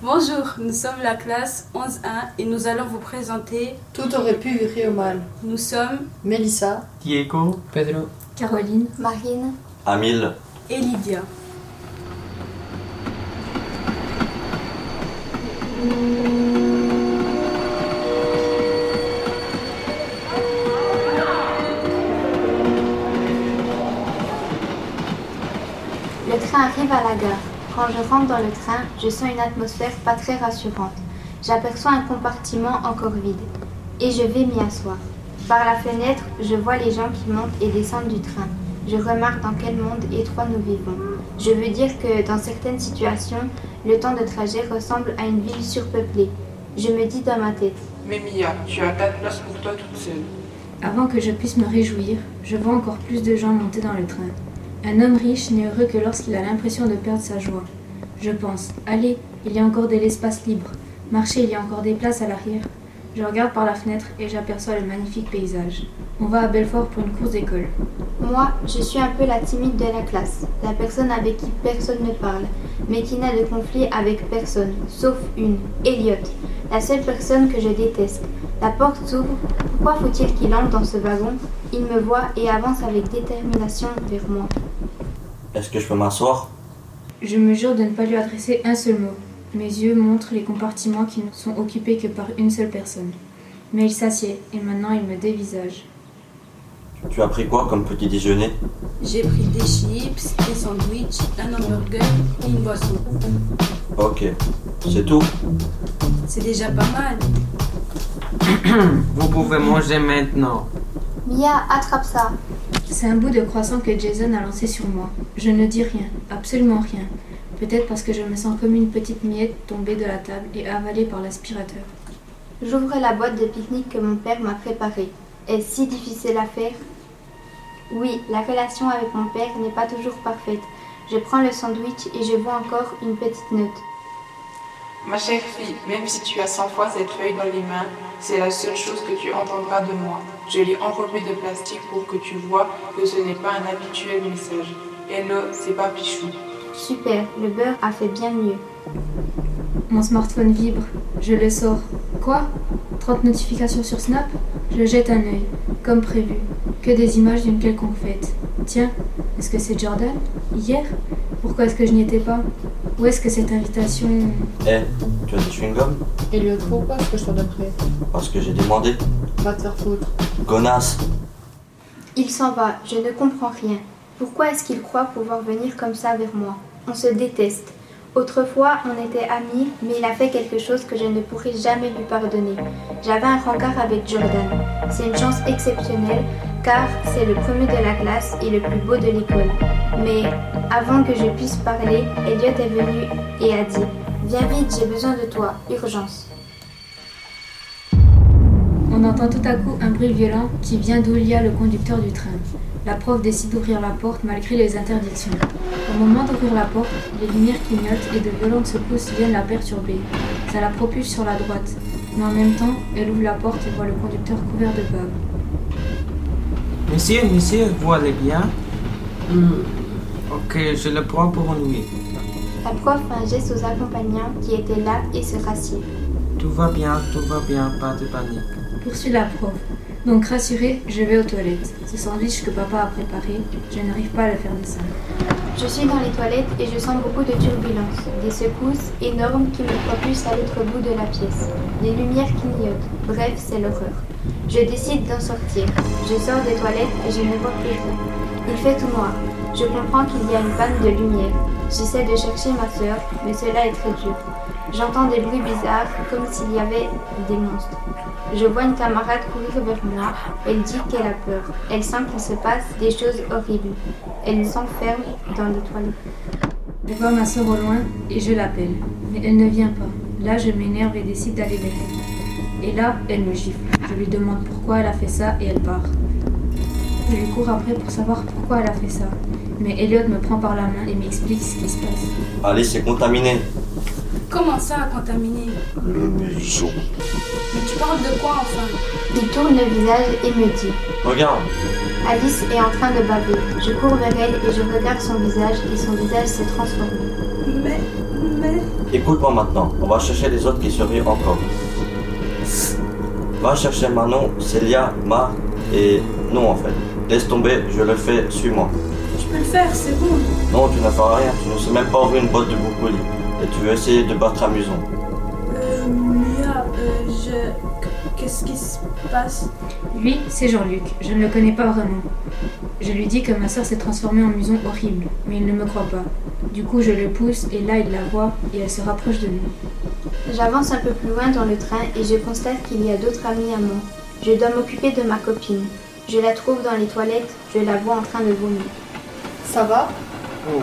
Bonjour, nous sommes la classe 11-1 et nous allons vous présenter Tout aurait pu virer au mal. Nous sommes Mélissa, Diego, Pedro, Caroline, Marine, Amil, et Lydia. le train arrive à la gare. Quand je rentre dans le train, je sens une atmosphère pas très rassurante. J'aperçois un compartiment encore vide et je vais m'y asseoir. Par la fenêtre, je vois les gens qui montent et descendent du train. Je remarque dans quel monde étroit nous vivons. Je veux dire que dans certaines situations, le temps de trajet ressemble à une ville surpeuplée. Je me dis dans ma tête. Mais Mia, tu as pas de place pour toi toute seule. Avant que je puisse me réjouir, je vois encore plus de gens monter dans le train. Un homme riche n'est heureux que lorsqu'il a l'impression de perdre sa joie. Je pense, allez, il y a encore de l'espace libre. Marchez, il y a encore des places à l'arrière. Je regarde par la fenêtre et j'aperçois le magnifique paysage. On va à Belfort pour une course d'école. Moi, je suis un peu la timide de la classe, la personne avec qui personne ne parle, mais qui n'a de conflit avec personne, sauf une, Elliot, la seule personne que je déteste. La porte s'ouvre. Pourquoi faut-il qu'il entre dans ce wagon? Il me voit et avance avec détermination vers moi. Est-ce que je peux m'asseoir? Je me jure de ne pas lui adresser un seul mot. Mes yeux montrent les compartiments qui ne sont occupés que par une seule personne. Mais il s'assied et maintenant il me dévisage. Tu as pris quoi comme petit déjeuner? J'ai pris des chips, des sandwichs, un hamburger et une boisson. Ok, c'est tout? C'est déjà pas mal. vous pouvez manger maintenant. Mia, attrape ça. C'est un bout de croissant que Jason a lancé sur moi. Je ne dis rien, absolument rien. Peut-être parce que je me sens comme une petite miette tombée de la table et avalée par l'aspirateur. J'ouvre la boîte de pique-nique que mon père m'a préparée. Est-ce si difficile à faire? Oui, la relation avec mon père n'est pas toujours parfaite. Je prends le sandwich et je vois encore une petite note. Ma chère fille, même si tu as cent fois cette feuille dans les mains, c'est la seule chose que tu entendras de moi. Je l'ai enrobée de plastique pour que tu vois que ce n'est pas un habituel message. Hello, c'est pas Pichou. Super, le beurre a fait bien mieux. Mon smartphone vibre. Je le sors. Quoi? 30 notifications sur Snap? Je jette un œil. Comme prévu. Que des images d'une quelconque fête. Tiens, est-ce que c'est Jordan? Hier? Pourquoi est-ce que je n'y étais pas? Où est-ce que cette invitation... Eh, tu as des chewing-gums Elliot, pourquoi est-ce que je sois d'après Parce que j'ai demandé. Va te faire foutre. Connasse Il s'en va, je ne comprends rien. Pourquoi est-ce qu'il croit pouvoir venir comme ça vers moi? On se déteste. Autrefois, on était amis, mais il a fait quelque chose que je ne pourrai jamais lui pardonner. J'avais un rencard avec Jordan. C'est une chance exceptionnelle, c'est le premier de la classe et le plus beau de l'école. Mais avant que je puisse parler, Elliot est venu et a dit Viens vite, j'ai besoin de toi, urgence. On entend tout à coup un bruit violent qui vient d'où il y a le conducteur du train. La prof décide d'ouvrir la porte malgré les interdictions. Au moment d'ouvrir la porte, les lumières clignotent et de violentes secousses viennent la perturber. Ça la propulse sur la droite. Mais en même temps, elle ouvre la porte et voit le conducteur couvert de bave. Monsieur, monsieur, vous allez bien? Hmm. Ok, je le prends pour nuit. La prof fait un geste aux accompagnants qui étaient là et se rassied. Tout va bien, tout va bien, pas de panique. Poursuit la prof. Donc rassurée, je vais aux toilettes. Ce sandwich que papa a préparé, je n'arrive pas à le faire descendre. Je suis dans les toilettes et je sens beaucoup de turbulences, des secousses énormes qui me propulsent à l'autre bout de la pièce. Les lumières clignotent, bref, c'est l'horreur. Je décide d'en sortir. Je sors des toilettes et je ne vois plus rien. Il fait tout noir. Je comprends qu'il y a une panne de lumière. J'essaie de chercher ma sœur, mais cela est très dur. J'entends des bruits bizarres, comme s'il y avait des monstres. Je vois une camarade courir vers moi. Elle dit qu'elle a peur. Elle sent qu'il se passe des choses horribles. Elle s'enferme dans les toilettes. Je vois ma soeur au loin et je l'appelle. Mais elle ne vient pas. Là, je m'énerve et décide d'aller elle. Et là, elle me gifle. Je lui demande pourquoi elle a fait ça et elle part. Je lui cours après pour savoir pourquoi elle a fait ça. Mais Elliot me prend par la main et m'explique ce qui se passe. Allez, c'est contaminé. Comment ça, contaminé? Le museau. Mais tu parles de quoi enfin? Il tourne le visage et me dit Regarde, Alice est en train de baver. Je cours vers elle et je regarde son visage et son visage s'est transformé. Mais, mais... écoute Écoute-moi maintenant, on va chercher les autres qui survivent encore. Va chercher Manon, Célia, Marc et... Non en fait. Laisse tomber, je le fais, suis-moi. Je peux le faire, c'est bon. Non, tu ne feras rien, tu ne sais même pas ouvrir une boîte de broccoli. Et tu veux essayer de battre à Muson. Euh, Mia, euh, je. Qu'est-ce qui se passe? Lui, c'est Jean-Luc. Je ne le connais pas vraiment. Je lui dis que ma soeur s'est transformée en muson horrible, mais il ne me croit pas. Du coup, je le pousse et là, il la voit et elle se rapproche de nous. J'avance un peu plus loin dans le train et je constate qu'il y a d'autres amis à moi. Je dois m'occuper de ma copine. Je la trouve dans les toilettes, je la vois en train de vomir. Ça va?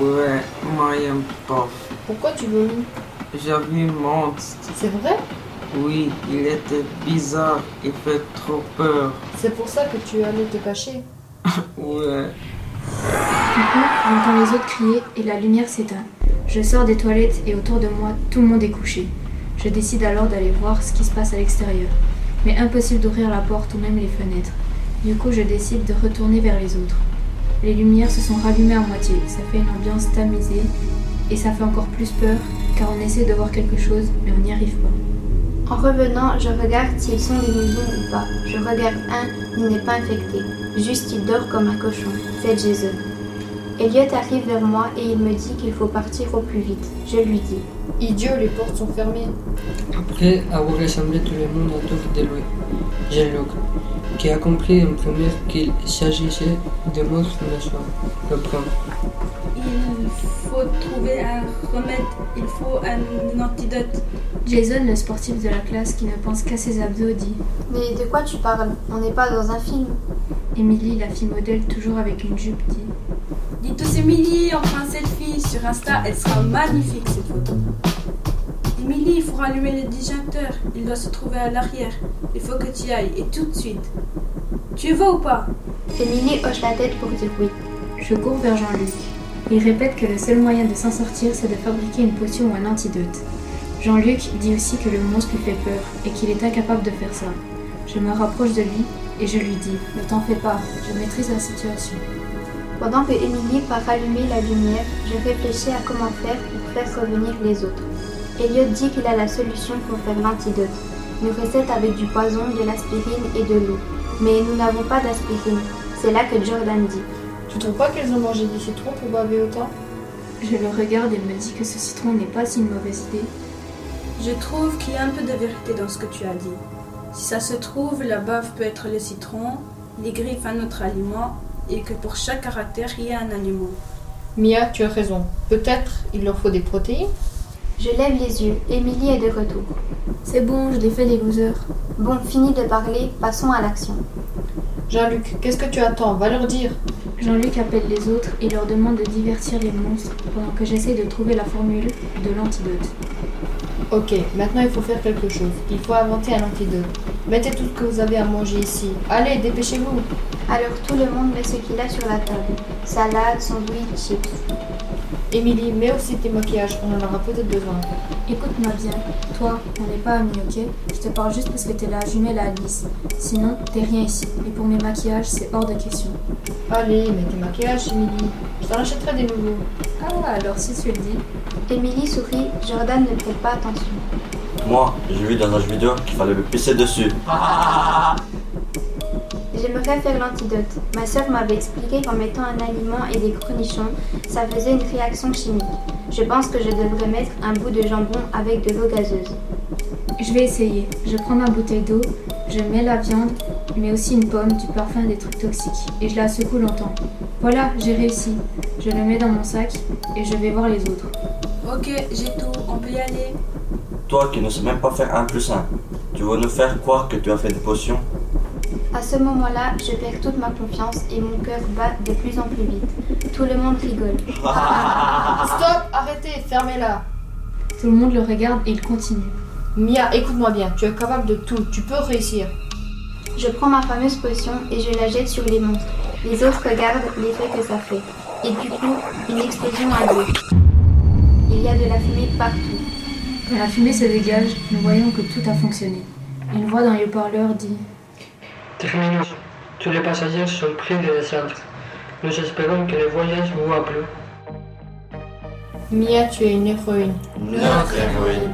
Ouais, moyen pas. Pourquoi tu vomis? J'ai vu un monstre. C'est vrai? Oui, il était bizarre. Il fait trop peur. C'est pour ça que tu es allé te cacher. Ouais. Du coup, j'entends les autres crier et la lumière s'éteint. Je sors des toilettes et autour de moi, tout le monde est couché. Je décide alors d'aller voir ce qui se passe à l'extérieur. Mais impossible d'ouvrir la porte ou même les fenêtres. Du coup, je décide de retourner vers les autres. Les lumières se sont rallumées à moitié. Ça fait une ambiance tamisée et ça fait encore plus peur car on essaie de voir quelque chose mais on n'y arrive pas. En revenant, je regarde s'ils sont des musons ou pas. Je regarde un, il n'est pas infecté. Juste il dort comme un cochon. C'est Jason. Elliot arrive vers moi et il me dit qu'il faut partir au plus vite. Je lui dis. Idiot, les portes sont fermées. Après avoir rassemblé tout le monde autour de lui, Jean-Luc, qui a compris en premier qu'il s'agissait de monstres le prend. Il faut trouver un remède, il faut un antidote. Jason, le sportif de la classe qui ne pense qu'à ses abdos, dit Mais de quoi tu parles? On n'est pas dans un film. Émilie, la fille modèle, toujours avec une jupe, dit Dis tous Émilie, on prend un selfie sur Insta, elle sera magnifique cette photo. Émilie, il faut rallumer le disjoncteur, il doit se trouver à l'arrière. Il faut que tu y ailles, et tout de suite. Tu y vas ou pas? Émilie hoche la tête pour dire oui. Je cours vers Jean-Luc. Il répète que le seul moyen de s'en sortir, c'est de fabriquer une potion ou un antidote. Jean-Luc dit aussi que le monstre lui fait peur et qu'il est incapable de faire ça. Je me rapproche de lui et je lui dis Ne t'en fais pas, je maîtrise la situation. Pendant que Émilie part allumer la lumière, je réfléchis à comment faire pour faire revenir les autres. Elliot dit qu'il a la solution pour faire l'antidote. Une recette avec du poison, de l'aspirine et de l'eau. Mais nous n'avons pas d'aspirine. C'est là que Jordan dit. Tu trouves pas qu'elles ont mangé des citrons pour baver autant? Je le regarde et me dis que ce citron n'est pas si une mauvaise idée. Je trouve qu'il y a un peu de vérité dans ce que tu as dit. Si ça se trouve, la bave peut être le citron, les griffes un autre aliment, et que pour chaque caractère, il y a un aliment. Mia, tu as raison. Peut-être il leur faut des protéines? Je lève les yeux. Émilie est de retour. C'est bon, je l'ai fait des losers. Bon, fini de parler, passons à l'action. Jean-Luc, qu'est-ce que tu attends? Va leur dire. Jean-Luc appelle les autres et leur demande de divertir les monstres pendant que j'essaie de trouver la formule de l'antidote. Ok, maintenant il faut faire quelque chose. Il faut inventer un antidote. Mettez tout ce que vous avez à manger ici. Allez, dépêchez-vous. Alors tout le monde met ce qu'il a sur la table. Salade, sandwich, chips. Émilie, mets aussi tes maquillages, on en aura peut-être besoin. Écoute-moi bien, toi, on n'est pas amis, ok? Je te parle juste parce que t'es la jumelle à Alice. Sinon, t'es rien ici. Et pour mes maquillages, c'est hors de question. Allez, mets tes maquillages, Émilie. Je t'en achèterai des nouveaux. Ah, alors si tu le dis. Émilie sourit, Jordan ne prête pas attention. Moi, j'ai vu dans un jeu vidéo qu'il fallait me pisser dessus. J'aimerais faire l'antidote. Ma sœur m'avait expliqué qu'en mettant un aliment et des cornichons, ça faisait une réaction chimique. Je pense que je devrais mettre un bout de jambon avec de l'eau gazeuse. Je vais essayer. Je prends ma bouteille d'eau, je mets la viande, mais aussi une pomme, du parfum, des trucs toxiques, et je la secoue longtemps. Voilà, j'ai réussi. Je le mets dans mon sac et je vais voir les autres. Ok, j'ai tout, on peut y aller. Toi qui ne sais même pas faire un plus un, tu veux nous faire croire que tu as fait des potions? À ce moment-là, je perds toute ma confiance et mon cœur bat de plus en plus vite. Tout le monde rigole. Stop, arrêtez, fermez-la. Tout le monde le regarde et il continue. Mia, écoute-moi bien, tu es capable de tout, tu peux réussir. Je prends ma fameuse potion et je la jette sur les monstres. Les autres regardent l'effet que ça fait. Et du coup, une explosion a lieu. Il y a de la fumée partout. Quand la fumée se dégage, nous voyons que tout a fonctionné. Une voix dans le haut-parleur dit Terminus. Tous les passagers sont prêts de descendre. Nous espérons que le voyage vous a plu. Mia, tu es une héroïne. Notre héroïne.